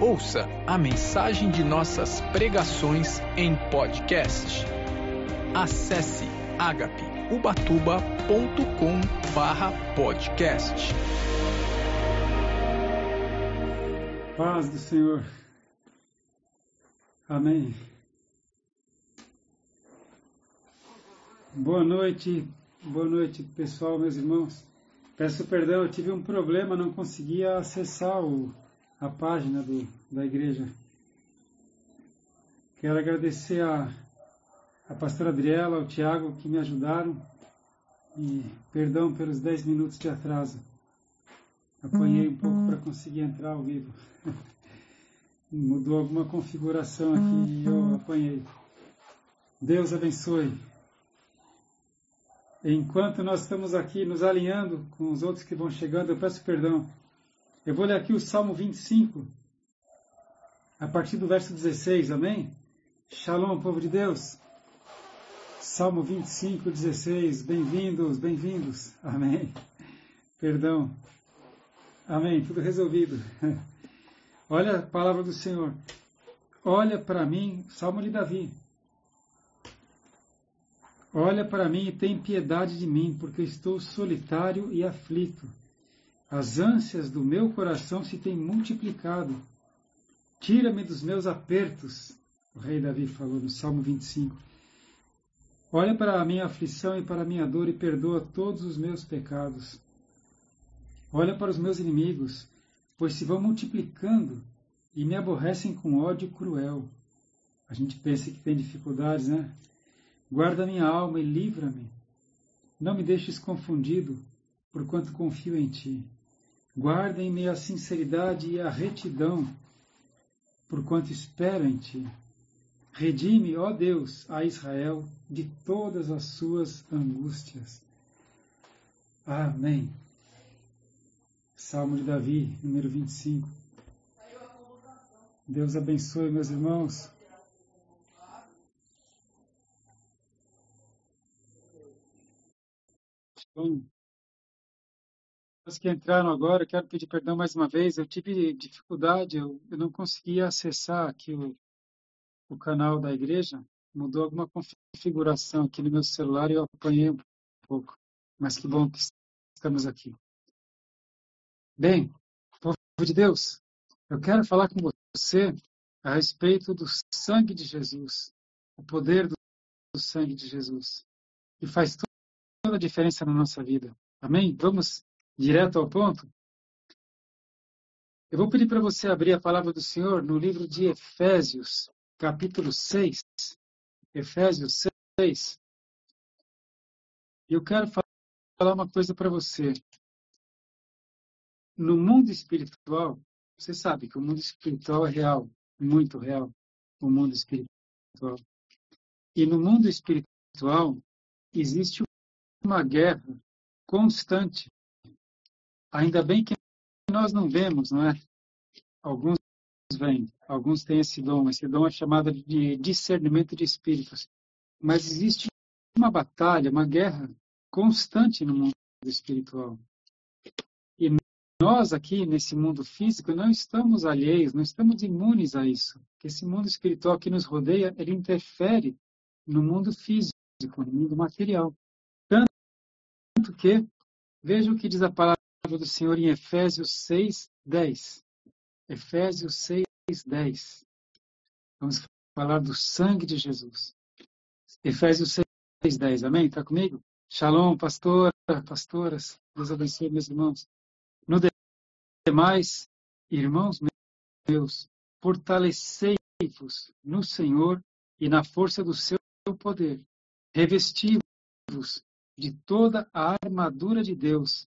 Ouça a mensagem de nossas pregações em podcast. Acesse agapeubatuba.com barra podcast. Paz do Senhor. Amém. Boa noite, boa noite pessoal, meus irmãos. Peço perdão, eu tive um problema, não conseguia acessar o, a página do, da igreja. Quero agradecer a, a pastora Adriela, ao Tiago, que me ajudaram. E perdão pelos 10 minutos de atraso. Apanhei um pouco para conseguir entrar ao vivo. Mudou alguma configuração aqui e eu apanhei. Deus abençoe. Enquanto nós estamos aqui nos alinhando com os outros que vão chegando, eu peço perdão. Eu vou ler aqui o Salmo 25, a partir do verso 16, amém? Shalom, povo de Deus. Salmo 25, 16. Bem-vindos, bem-vindos. Amém. Perdão. Amém. Tudo resolvido. Olha a palavra do Senhor. Olha para mim, Salmo de Davi. Olha para mim e tem piedade de mim, porque estou solitário e aflito. As ânsias do meu coração se têm multiplicado. Tira-me dos meus apertos, o rei Davi falou no Salmo 25. Olha para a minha aflição e para a minha dor e perdoa todos os meus pecados. Olha para os meus inimigos, pois se vão multiplicando e me aborrecem com ódio cruel. A gente pensa que tem dificuldades, né? Guarda minha alma e livra-me. Não me deixes confundido, porquanto confio em ti. Guarda em me a sinceridade e a retidão, porquanto espero em ti. Redime, ó Deus, a Israel de todas as suas angústias. Amém. Salmo de Davi, número 25. Deus abençoe, meus irmãos. Bom, que entraram agora, quero pedir perdão mais uma vez. Eu tive dificuldade, eu, eu não conseguia acessar aqui o, o canal da igreja. Mudou alguma configuração aqui no meu celular e eu apanhei um pouco. Mas que bom que estamos aqui. Bem, povo de Deus, eu quero falar com você a respeito do sangue de Jesus, o poder do, do sangue de Jesus, que faz toda a diferença na nossa vida. Amém? Vamos direto ao ponto? Eu vou pedir para você abrir a palavra do Senhor no livro de Efésios, capítulo 6. Efésios 6. E eu quero falar uma coisa para você. No mundo espiritual, você sabe que o mundo espiritual é real, muito real, o mundo espiritual. E no mundo espiritual existe uma guerra constante Ainda bem que nós não vemos, não é? Alguns vêm, alguns têm esse dom. Esse dom é chamado de discernimento de espíritos. Mas existe uma batalha, uma guerra constante no mundo espiritual. E nós aqui, nesse mundo físico, não estamos alheios, não estamos imunes a isso. Esse mundo espiritual que nos rodeia, ele interfere no mundo físico, no mundo material. Tanto que, veja o que diz a palavra do Senhor em Efésios 6, 10. Efésios 6, 10. Vamos falar do sangue de Jesus. Efésios 6, 10. Amém? Está comigo? Shalom, pastora, pastoras. Deus abençoe, meus irmãos. No demais, irmãos meus, fortalecei-vos no Senhor e na força do seu poder. Revesti-vos de toda a armadura de Deus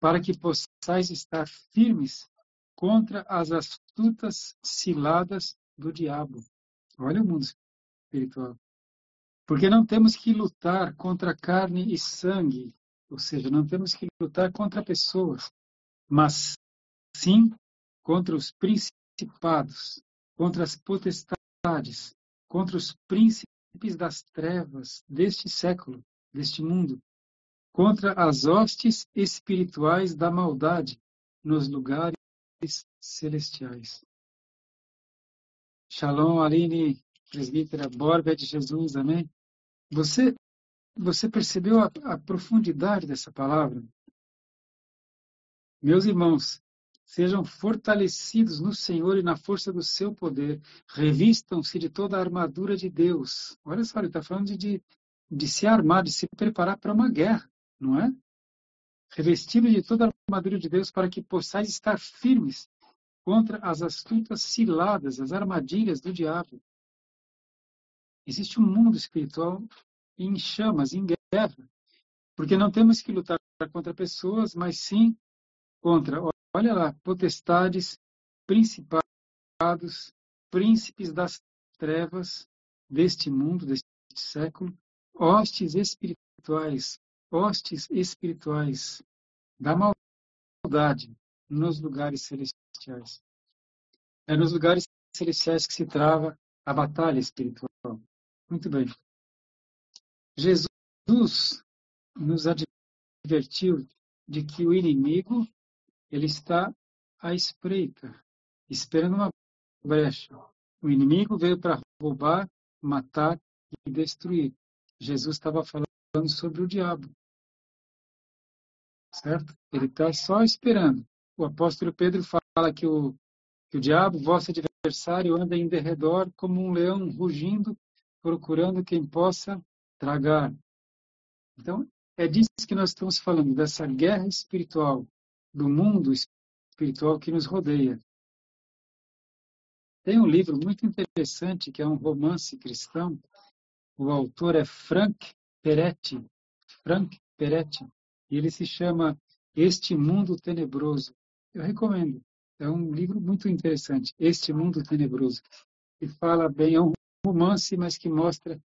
para que possais estar firmes contra as astutas ciladas do diabo. Olha o mundo espiritual. Porque não temos que lutar contra carne e sangue, ou seja, não temos que lutar contra pessoas, mas sim contra os principados, contra as potestades, contra os príncipes das trevas deste século, deste mundo, contra as hostes espirituais da maldade nos lugares celestiais. Shalom, Aline, presbítera Borba de Jesus, amém? Você, você percebeu a, a profundidade dessa palavra? Meus irmãos, sejam fortalecidos no Senhor e na força do seu poder, revistam-se de toda a armadura de Deus. Olha só, ele está falando de, de, de se armar, de se preparar para uma guerra, não é? Revestido de toda a armadura de Deus para que possais estar firmes contra as astutas ciladas, as armadilhas do diabo. Existe um mundo espiritual em chamas, em guerra, porque não temos que lutar contra pessoas, mas sim contra, olha lá, potestades, principados, príncipes das trevas deste mundo, deste século, hostes espirituais, hostes espirituais da maldade nos lugares celestiais. É nos lugares celestiais que se trava a batalha espiritual. Muito bem. Jesus nos advertiu de que o inimigo ele está à espreita, esperando uma brecha. O inimigo veio para roubar, matar e destruir. Jesus estava falando sobre o diabo. Certo? Ele está só esperando. O apóstolo Pedro fala que o, que o diabo, vosso adversário, anda em derredor como um leão rugindo, procurando quem possa tragar. Então, é disso que nós estamos falando, dessa guerra espiritual do mundo espiritual que nos rodeia. Tem um livro muito interessante que é um romance cristão. O autor é Frank Peretti. Frank Peretti. E ele se chama Este Mundo Tenebroso. Eu recomendo. É um livro muito interessante. Este Mundo Tenebroso. Que fala bem, é um romance, mas que mostra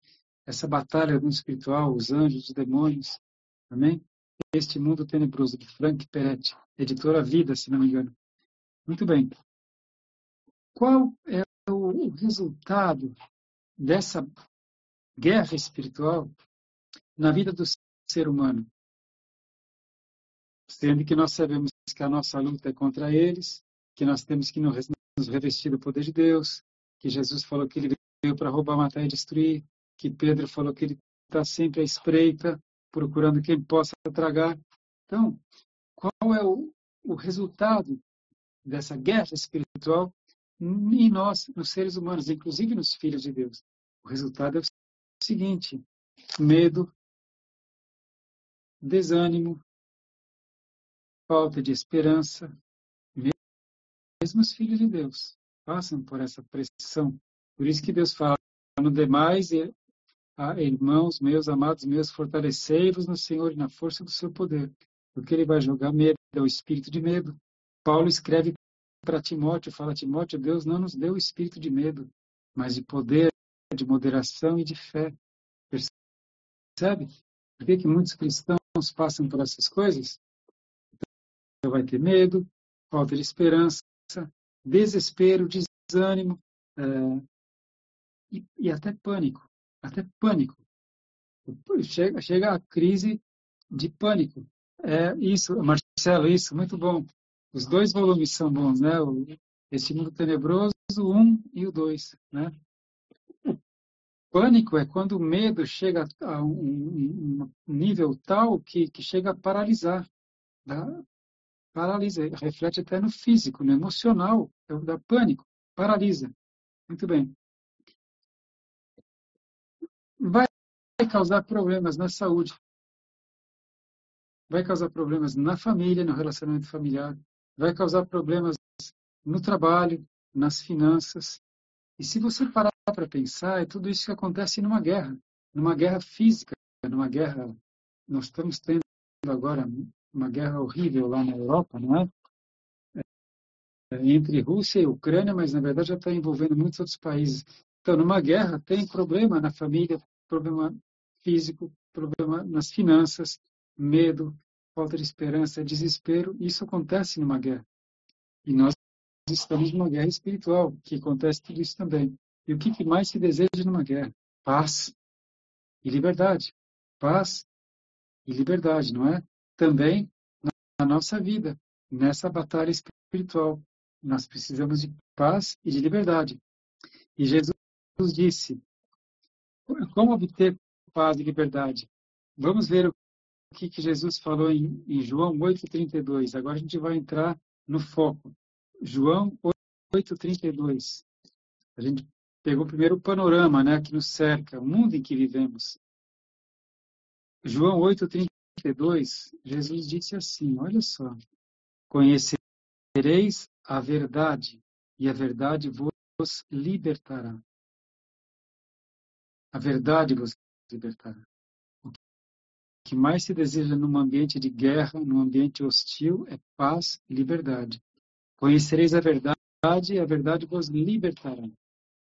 essa batalha no espiritual, os anjos, os demônios. Amém? Este Mundo Tenebroso, de Frank Peretti, editora Vida, se não me engano. Muito bem. Qual é o resultado dessa guerra espiritual na vida do ser humano? Sendo que nós sabemos que a nossa luta é contra eles, que nós temos que nos revestir do poder de Deus, que Jesus falou que ele veio para roubar, matar e destruir, que Pedro falou que ele está sempre à espreita, procurando quem possa tragar. Então, qual é o, o resultado dessa guerra espiritual em nós, nos seres humanos, inclusive nos filhos de Deus? O resultado é o seguinte: medo, desânimo, falta de esperança. Mesmo os filhos de Deus passam por essa pressão. Por isso que Deus fala: no demais ah, irmãos meus, amados meus, fortalecei-vos no Senhor e na força do seu poder, porque ele vai jogar medo, é o espírito de medo. Paulo escreve para Timóteo, fala, Timóteo, Deus não nos deu o espírito de medo, mas de poder, de moderação e de fé. Percebe? Por que, que muitos cristãos passam por essas coisas? Vai ter medo, falta de esperança, desespero, desânimo é, e, e até pânico até pânico. Chega, chega a crise de pânico. É isso, Marcelo, isso, muito bom. Os dois volumes são bons, né? O, esse mundo tenebroso, o um e o dois, né? Pânico é quando o medo chega a um, um nível tal que, que chega a paralisar. Dá, paralisa, reflete até no físico, no emocional, é dá pânico, paralisa. Muito bem. vai causar problemas na saúde, vai causar problemas na família, no relacionamento familiar, vai causar problemas no trabalho, nas finanças. E se você parar para pensar, é tudo isso que acontece numa guerra, numa guerra física, numa guerra. Nós estamos tendo agora uma guerra horrível lá na Europa, não é? é entre Rússia e Ucrânia, mas na verdade já está envolvendo muitos outros países. Então, numa guerra, tem problema na família, problema físico, problema nas finanças, medo, falta de esperança, desespero. Isso acontece numa guerra. E nós estamos numa guerra espiritual, que acontece tudo isso também. E o que mais se deseja numa guerra? Paz e liberdade. Paz e liberdade, não é? Também na nossa vida, nessa batalha espiritual. Nós precisamos de paz e de liberdade. E Jesus disse: Como obter paz e liberdade? Vamos ver o que, que Jesus falou em, em João 8,32. Agora a gente vai entrar no foco. João 8,32. A gente pegou primeiro o panorama né, que nos cerca, o mundo em que vivemos. João 8,32, Jesus disse assim: Olha só, conhecereis a verdade, e a verdade vos libertará. A verdade vos libertará. O que mais se deseja num ambiente de guerra, num ambiente hostil, é paz e liberdade. Conhecereis a verdade, e a verdade vos libertará.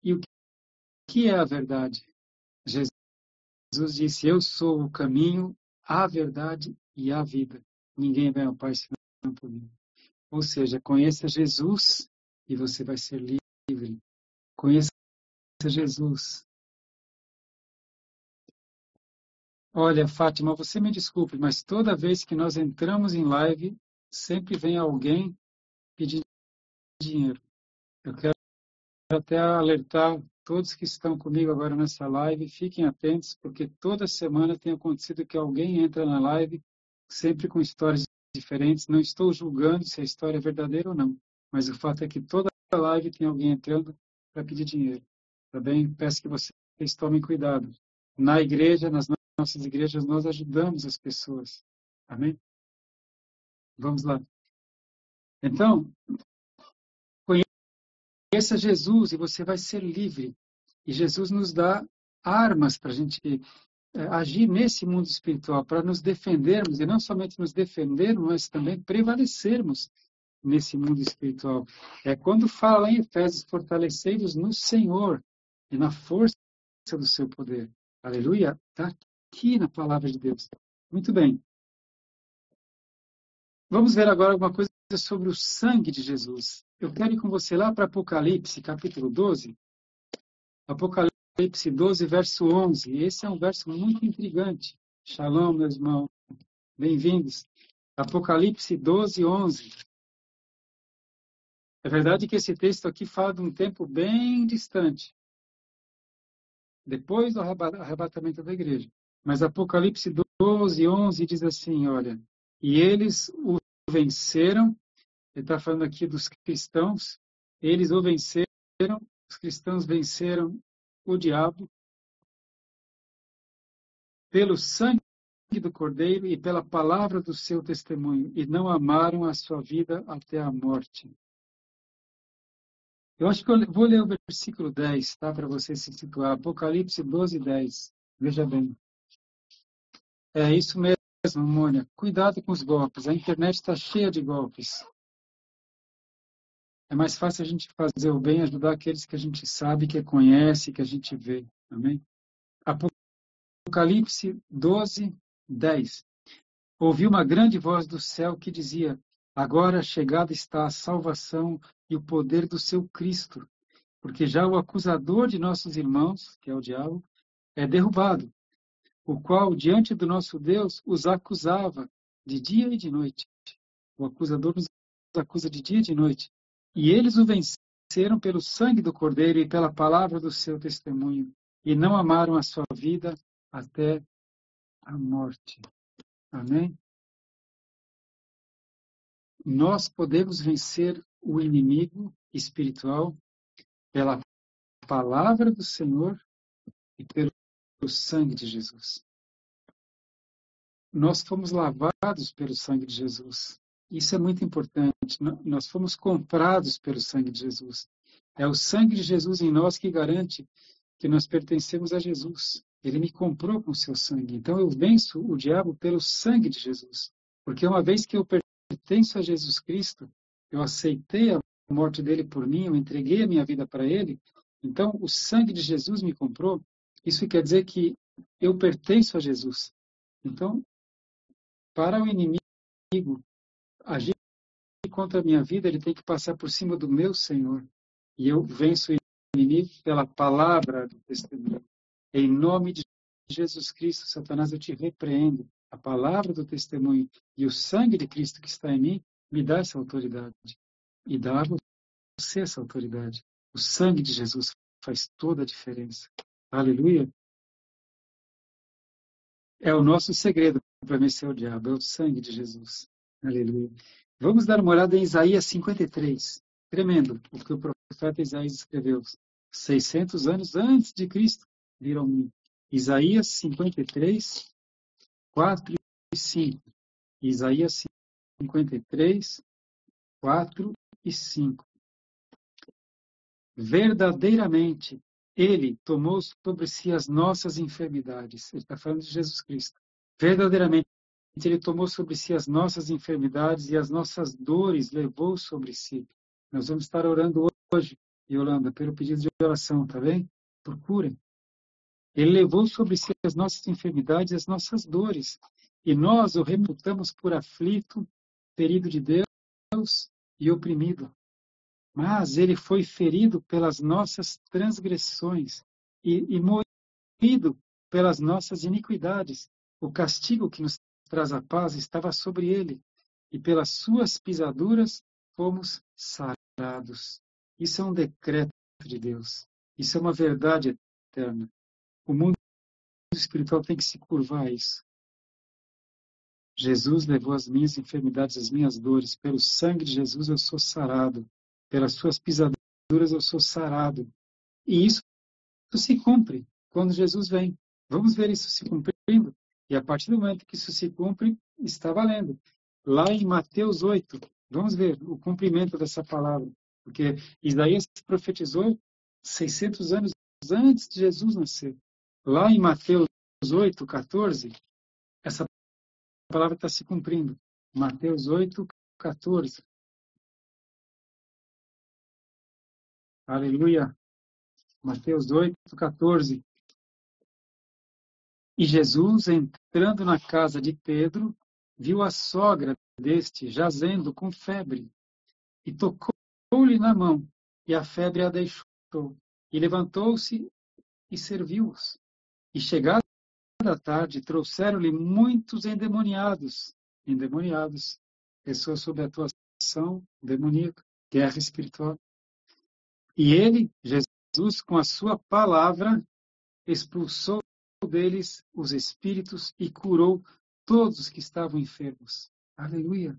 E o que é a verdade? Jesus disse: Eu sou o caminho, a verdade e a vida. Ninguém vem ao Pai senão por mim. Ou seja, conheça Jesus e você vai ser livre. Conheça Jesus. Olha, Fátima, você me desculpe, mas toda vez que nós entramos em live, sempre vem alguém pedir dinheiro. Eu quero até alertar todos que estão comigo agora nessa live, fiquem atentos, porque toda semana tem acontecido que alguém entra na live sempre com histórias diferentes. Não estou julgando se a história é verdadeira ou não, mas o fato é que toda live tem alguém entrando para pedir dinheiro. Tá bem? Peço que vocês tomem cuidado. Na igreja, nas nossas igrejas, nós ajudamos as pessoas. Amém? Vamos lá. Então, Conheça Jesus e você vai ser livre. E Jesus nos dá armas para a gente é, agir nesse mundo espiritual, para nos defendermos, e não somente nos defendermos, mas também prevalecermos nesse mundo espiritual. É quando fala em Efésios, fortalecei-vos no Senhor e na força do seu poder. Aleluia. Está aqui na palavra de Deus. Muito bem. Vamos ver agora alguma coisa sobre o sangue de Jesus. Eu quero ir com você lá para Apocalipse, capítulo 12. Apocalipse 12, verso 11. Esse é um verso muito intrigante. Shalom, meus irmãos. Bem-vindos. Apocalipse 12, 11. É verdade que esse texto aqui fala de um tempo bem distante, depois do arrebatamento da igreja. Mas Apocalipse 12, 11 diz assim: olha, e eles o venceram ele está falando aqui dos cristãos. Eles o venceram, os cristãos venceram o diabo pelo sangue do Cordeiro e pela palavra do seu testemunho, e não amaram a sua vida até a morte. Eu acho que eu vou ler o versículo 10, tá? Para você se situar. Apocalipse 12, 10. Veja bem. É isso mesmo, Mônia. Cuidado com os golpes. A internet está cheia de golpes. É mais fácil a gente fazer o bem, ajudar aqueles que a gente sabe, que conhece, que a gente vê. Amém? Apocalipse 12, 10. Ouvi uma grande voz do céu que dizia: Agora chegada está a salvação e o poder do seu Cristo, porque já o acusador de nossos irmãos, que é o diabo, é derrubado, o qual diante do nosso Deus os acusava de dia e de noite. O acusador nos acusa de dia e de noite. E eles o venceram pelo sangue do Cordeiro e pela palavra do seu testemunho, e não amaram a sua vida até a morte. Amém? Nós podemos vencer o inimigo espiritual pela palavra do Senhor e pelo sangue de Jesus. Nós fomos lavados pelo sangue de Jesus. Isso é muito importante. Nós fomos comprados pelo sangue de Jesus. É o sangue de Jesus em nós que garante que nós pertencemos a Jesus. Ele me comprou com seu sangue. Então eu venço o diabo pelo sangue de Jesus. Porque uma vez que eu pertenço a Jesus Cristo, eu aceitei a morte dele por mim, eu entreguei a minha vida para ele. Então o sangue de Jesus me comprou. Isso quer dizer que eu pertenço a Jesus. Então, para o inimigo agir contra a minha vida, ele tem que passar por cima do meu Senhor. E eu venço o inimigo pela palavra do testemunho. Em nome de Jesus Cristo, Satanás, eu te repreendo. A palavra do testemunho e o sangue de Cristo que está em mim me dá essa autoridade. E dá a você essa autoridade. O sangue de Jesus faz toda a diferença. Aleluia. É o nosso segredo para vencer o diabo, é o sangue de Jesus. Aleluia. Vamos dar uma olhada em Isaías 53. Tremendo o que o profeta Isaías escreveu. 600 anos antes de Cristo viram. Isaías 53, 4 e 5. Isaías 53, 4 e 5. Verdadeiramente, ele tomou sobre si as nossas enfermidades. Ele está falando de Jesus Cristo. Verdadeiramente, ele tomou sobre si as nossas enfermidades e as nossas dores levou sobre si. Nós vamos estar orando hoje, Yolanda, pelo pedido de oração, tá bem? Procurem. Ele levou sobre si as nossas enfermidades e as nossas dores. E nós o reputamos por aflito, ferido de Deus e oprimido. Mas ele foi ferido pelas nossas transgressões e, e moído pelas nossas iniquidades. O castigo que nos traz a paz estava sobre ele, e pelas suas pisaduras fomos sarados. Isso é um decreto de Deus. Isso é uma verdade eterna. O mundo espiritual tem que se curvar a isso. Jesus levou as minhas enfermidades, as minhas dores. Pelo sangue de Jesus eu sou sarado pelas suas pisaduras eu sou sarado. E isso se cumpre quando Jesus vem. Vamos ver isso se cumprindo. E a partir do momento que isso se cumpre, está valendo. Lá em Mateus 8, vamos ver o cumprimento dessa palavra. Porque Isaías profetizou 600 anos antes de Jesus nascer. Lá em Mateus 8, 14, essa palavra está se cumprindo. Mateus 8, 14. Aleluia. Mateus 8, 14. E Jesus, entrando na casa de Pedro, viu a sogra deste jazendo com febre, e tocou-lhe na mão, e a febre a deixou. E levantou-se e serviu-os. E chegada a tarde, trouxeram-lhe muitos endemoniados, endemoniados, pessoas sob atuação demoníaca, guerra espiritual. E ele, Jesus, com a sua palavra, expulsou deles os espíritos e curou todos os que estavam enfermos. Aleluia!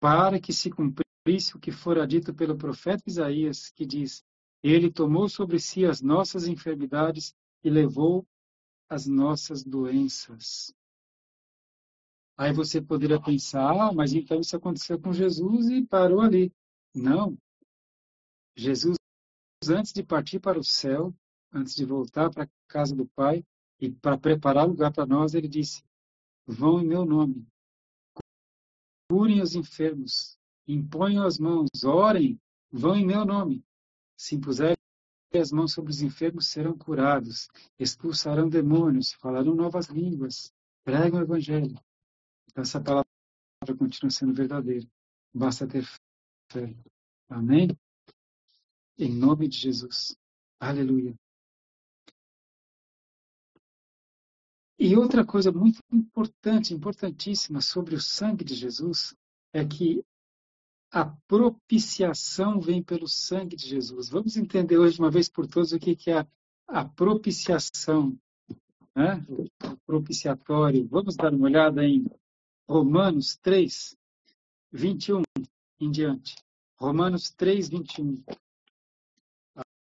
Para que se cumprisse o que fora dito pelo profeta Isaías, que diz: Ele tomou sobre si as nossas enfermidades e levou as nossas doenças. Aí você poderia pensar, ah, mas então isso aconteceu com Jesus e parou ali. Não. Jesus antes de partir para o céu, antes de voltar para a casa do Pai e para preparar lugar para nós, ele disse: Vão em meu nome, curem os enfermos, imponham as mãos, orem, vão em meu nome. Se impuserem as mãos sobre os enfermos, serão curados, expulsarão demônios, falarão novas línguas, pregam o evangelho. Então, essa palavra continua sendo verdadeira. Basta ter fé. Amém? Em nome de Jesus. Aleluia. E outra coisa muito importante, importantíssima sobre o sangue de Jesus é que a propiciação vem pelo sangue de Jesus. Vamos entender hoje, uma vez por todas, o que é a, a propiciação, né? o propiciatório. Vamos dar uma olhada em Romanos 3, 21 em diante. Romanos 3, 21.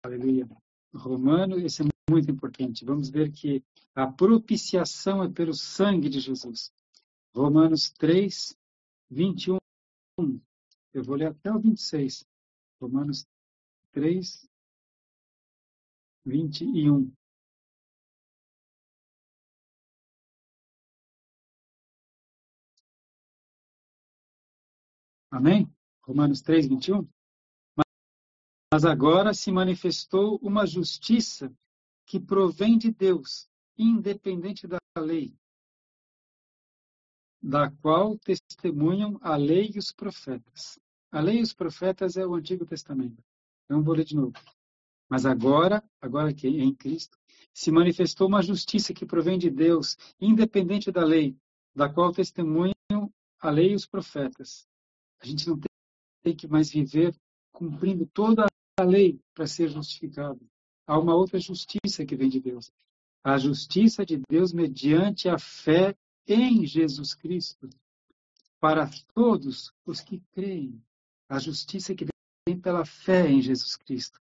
Aleluia. Romano, esse é muito importante. Vamos ver que a propiciação é pelo sangue de Jesus. Romanos 3, 21. Eu vou ler até o 26. Romanos 3, 21. Amém? Romanos 3, 21. Mas agora se manifestou uma justiça que provém de Deus, independente da lei, da qual testemunham a lei e os profetas. A lei e os profetas é o Antigo Testamento. Então vou ler de novo. Mas agora, agora que em Cristo, se manifestou uma justiça que provém de Deus, independente da lei, da qual testemunham a lei e os profetas. A gente não tem que mais viver cumprindo toda a lei para ser justificado. Há uma outra justiça que vem de Deus. A justiça de Deus mediante a fé em Jesus Cristo para todos os que creem. A justiça que vem pela fé em Jesus Cristo.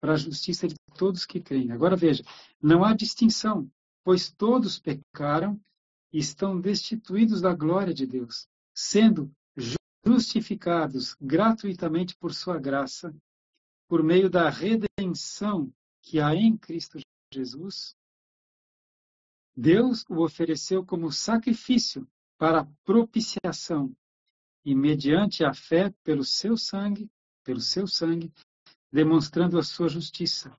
Para a justiça de todos que creem. Agora veja, não há distinção, pois todos pecaram e estão destituídos da glória de Deus, sendo justificados gratuitamente por sua graça, por meio da redenção que há em Cristo Jesus. Deus o ofereceu como sacrifício para propiciação e mediante a fé pelo seu sangue, pelo seu sangue, demonstrando a sua justiça.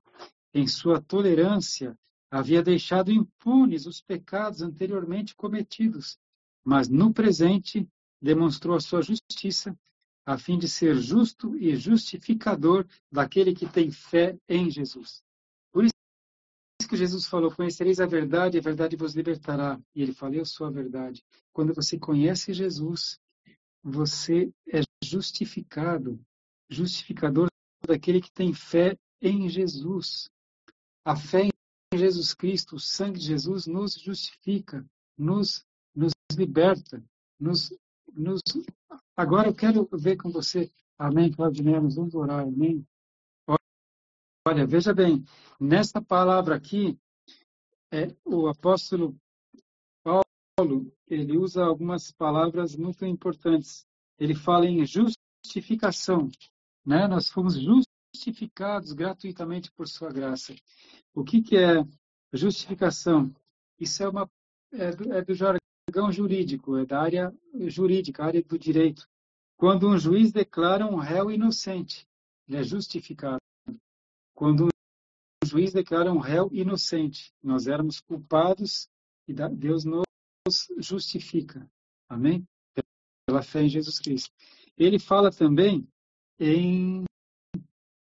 Em sua tolerância, havia deixado impunes os pecados anteriormente cometidos, mas no presente demonstrou a sua justiça, a fim de ser justo e justificador daquele que tem fé em Jesus. Que Jesus falou: Conhecereis a verdade, a verdade vos libertará. E ele falou: Eu sou a verdade. Quando você conhece Jesus, você é justificado, justificador daquele que tem fé em Jesus. A fé em Jesus Cristo, o sangue de Jesus, nos justifica, nos, nos liberta, nos nos... Agora eu quero ver com você, amém, Claudinei, vamos orar, amém? Olha, veja bem, nessa palavra aqui, é, o apóstolo Paulo, ele usa algumas palavras muito importantes. Ele fala em justificação, né? Nós fomos justificados gratuitamente por sua graça. O que, que é justificação? Isso é uma é do, é do jargão jurídico, é da área jurídica, área do direito. Quando um juiz declara um réu inocente, ele é justificado. Quando um juiz declara um réu inocente, nós éramos culpados e Deus nos justifica. Amém? Pela fé em Jesus Cristo. Ele fala também em,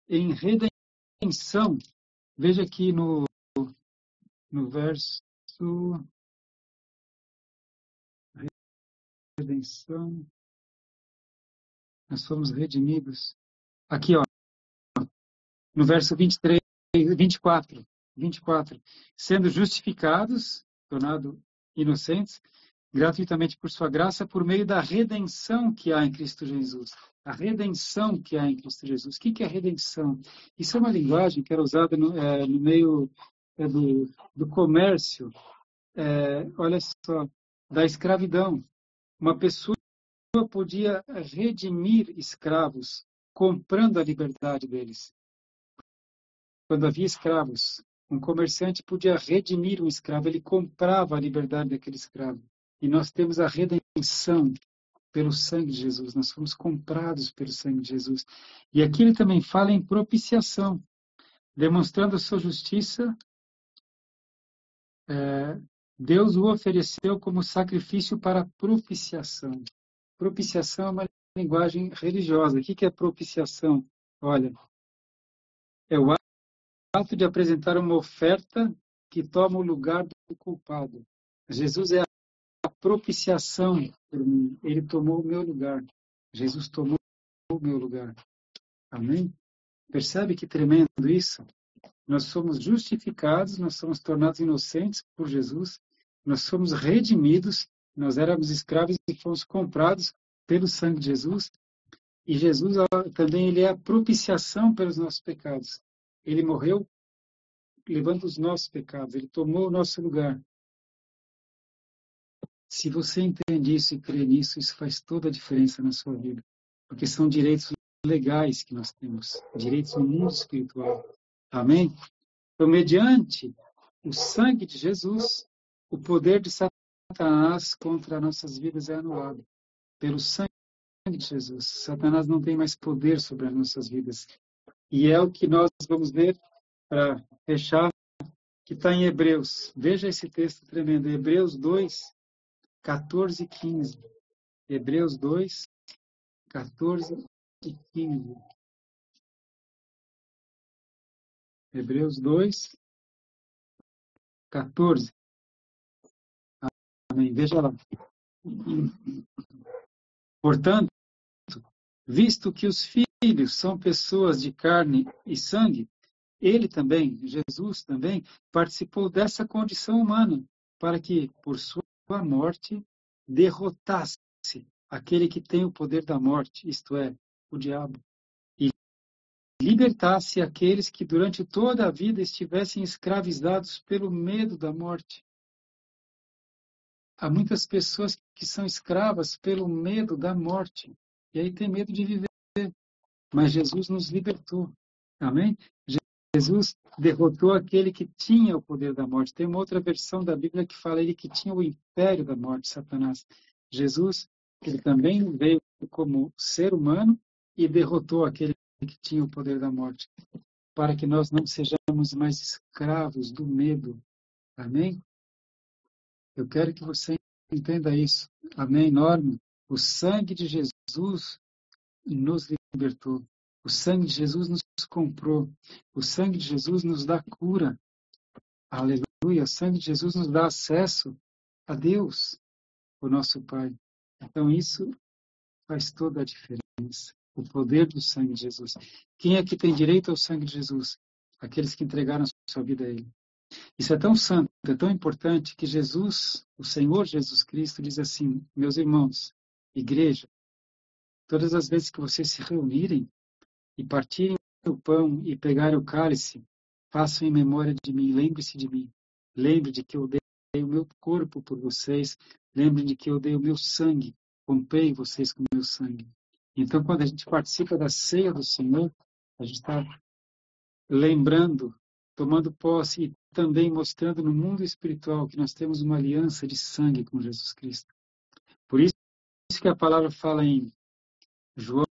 em redenção. Veja aqui no, no verso redenção. Nós fomos redimidos. Aqui, ó, no verso 23, 24, 24. Sendo justificados, tornado inocentes, gratuitamente por sua graça, por meio da redenção que há em Cristo Jesus. A redenção que há em Cristo Jesus. O que é redenção? Isso é uma linguagem que era usada no, é, no meio é, do, do comércio, é, olha só, da escravidão. Uma pessoa podia redimir escravos comprando a liberdade deles. Quando havia escravos, um comerciante podia redimir um escravo, ele comprava a liberdade daquele escravo. E nós temos a redenção pelo sangue de Jesus, nós fomos comprados pelo sangue de Jesus. E aqui ele também fala em propiciação, demonstrando a sua justiça é, Deus o ofereceu como sacrifício para propiciação. Propiciação é uma linguagem religiosa. O que é propiciação? Olha, é o ato de apresentar uma oferta que toma o lugar do culpado. Jesus é a propiciação por mim. Ele tomou o meu lugar. Jesus tomou o meu lugar. Amém? Percebe que tremendo isso? Nós somos justificados, nós somos tornados inocentes por Jesus, nós somos redimidos, nós éramos escravos e fomos comprados pelo sangue de Jesus. E Jesus também ele é a propiciação pelos nossos pecados. Ele morreu levando os nossos pecados, ele tomou o nosso lugar. Se você entende isso e crê nisso, isso faz toda a diferença na sua vida. Porque são direitos legais que nós temos, direitos no mundo espiritual. Amém? Então, mediante o sangue de Jesus, o poder de Satanás contra nossas vidas é anulado. Pelo sangue de Jesus, Satanás não tem mais poder sobre as nossas vidas. E é o que nós vamos ver para fechar, que está em Hebreus. Veja esse texto tremendo. Hebreus 2, 14 e 15. Hebreus 2, 14 e 15. Hebreus 2, 14. Amém. Veja lá. Portanto, visto que os filhos são pessoas de carne e sangue, ele também, Jesus também, participou dessa condição humana, para que, por sua morte, derrotasse aquele que tem o poder da morte, isto é, o diabo, e libertasse aqueles que durante toda a vida estivessem escravizados pelo medo da morte. Há muitas pessoas que são escravas pelo medo da morte, e aí tem medo de viver. Mas Jesus nos libertou. Amém? Jesus derrotou aquele que tinha o poder da morte. Tem uma outra versão da Bíblia que fala ele que tinha o império da morte, Satanás. Jesus, ele também veio como ser humano e derrotou aquele que tinha o poder da morte, para que nós não sejamos mais escravos do medo. Amém? Eu quero que você entenda isso. Amém, Norma? O sangue de Jesus nos libertou. O sangue de Jesus nos comprou. O sangue de Jesus nos dá cura. Aleluia. O sangue de Jesus nos dá acesso a Deus, o nosso Pai. Então, isso faz toda a diferença. O poder do sangue de Jesus. Quem é que tem direito ao sangue de Jesus? Aqueles que entregaram sua vida a Ele. Isso é tão santo, é tão importante que Jesus, o Senhor Jesus Cristo, diz assim: Meus irmãos, igreja, todas as vezes que vocês se reunirem, e partirem o pão e pegarem o cálice, façam em memória de mim, lembre-se de mim. Lembre de que eu dei o meu corpo por vocês, lembre de que eu dei o meu sangue, comprei vocês com o meu sangue. Então, quando a gente participa da ceia do Senhor, a gente está lembrando, tomando posse e também mostrando no mundo espiritual que nós temos uma aliança de sangue com Jesus Cristo. Por isso que a palavra fala em João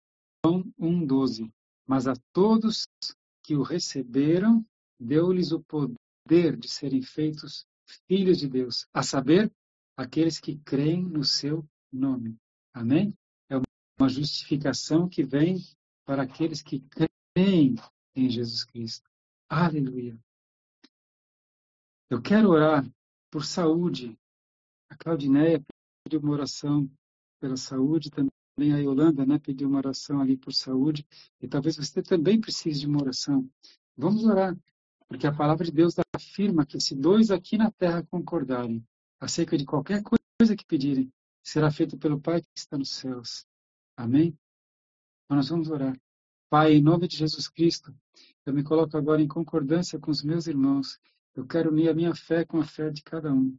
1,12 mas a todos que o receberam, deu-lhes o poder de serem feitos filhos de Deus, a saber, aqueles que creem no seu nome. Amém? É uma justificação que vem para aqueles que creem em Jesus Cristo. Aleluia. Eu quero orar por saúde. A Claudineia pediu uma oração pela saúde também também a Yolanda né, pediu uma oração ali por saúde, e talvez você também precise de uma oração. Vamos orar, porque a palavra de Deus afirma que se dois aqui na terra concordarem acerca de qualquer coisa que pedirem, será feito pelo Pai que está nos céus. Amém? Então nós vamos orar. Pai, em nome de Jesus Cristo, eu me coloco agora em concordância com os meus irmãos. Eu quero unir a minha fé com a fé de cada um.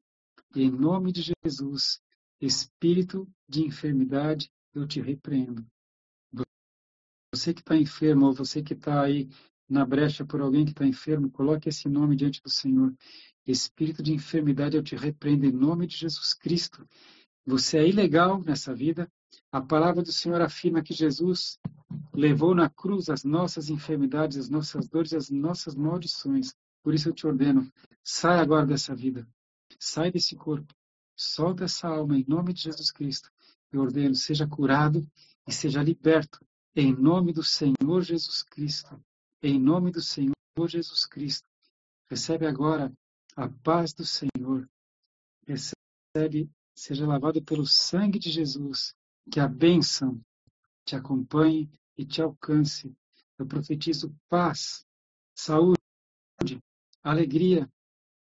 E em nome de Jesus, espírito de enfermidade, eu te repreendo. Você que está enfermo, ou você que está aí na brecha por alguém que está enfermo, coloque esse nome diante do Senhor. Espírito de enfermidade, eu te repreendo em nome de Jesus Cristo. Você é ilegal nessa vida. A palavra do Senhor afirma que Jesus levou na cruz as nossas enfermidades, as nossas dores, as nossas maldições. Por isso eu te ordeno, sai agora dessa vida. Sai desse corpo. Solta essa alma em nome de Jesus Cristo eu ordeno, seja curado e seja liberto, em nome do Senhor Jesus Cristo. Em nome do Senhor Jesus Cristo. Recebe agora a paz do Senhor. Recebe, seja lavado pelo sangue de Jesus. Que a bênção te acompanhe e te alcance. Eu profetizo paz, saúde, alegria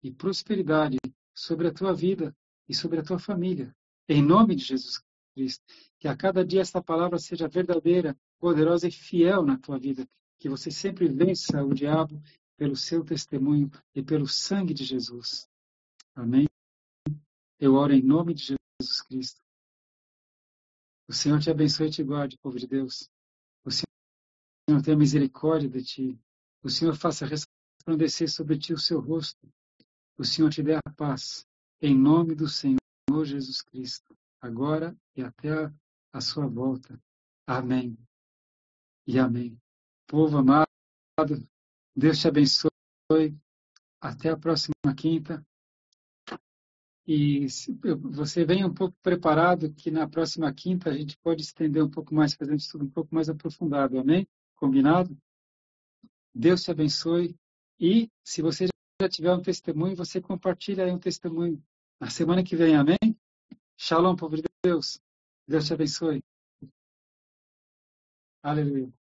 e prosperidade sobre a tua vida e sobre a tua família. Em nome de Jesus Cristo. Que a cada dia esta palavra seja verdadeira, poderosa e fiel na tua vida. Que você sempre vença o diabo pelo seu testemunho e pelo sangue de Jesus. Amém? Eu oro em nome de Jesus Cristo. O Senhor te abençoe e te guarde, povo de Deus. O Senhor tenha misericórdia de ti. O Senhor faça resplandecer sobre ti o seu rosto. O Senhor te dê a paz. Em nome do Senhor Jesus Cristo agora e até a sua volta. Amém. E amém. Povo amado, Deus te abençoe. Até a próxima quinta. E você venha um pouco preparado que na próxima quinta a gente pode estender um pouco mais, fazer um estudo um pouco mais aprofundado. Amém? Combinado? Deus te abençoe. E se você já tiver um testemunho, você compartilha aí um testemunho na semana que vem. Amém? Shalom, povo de Deus. Deus te abençoe. Aleluia.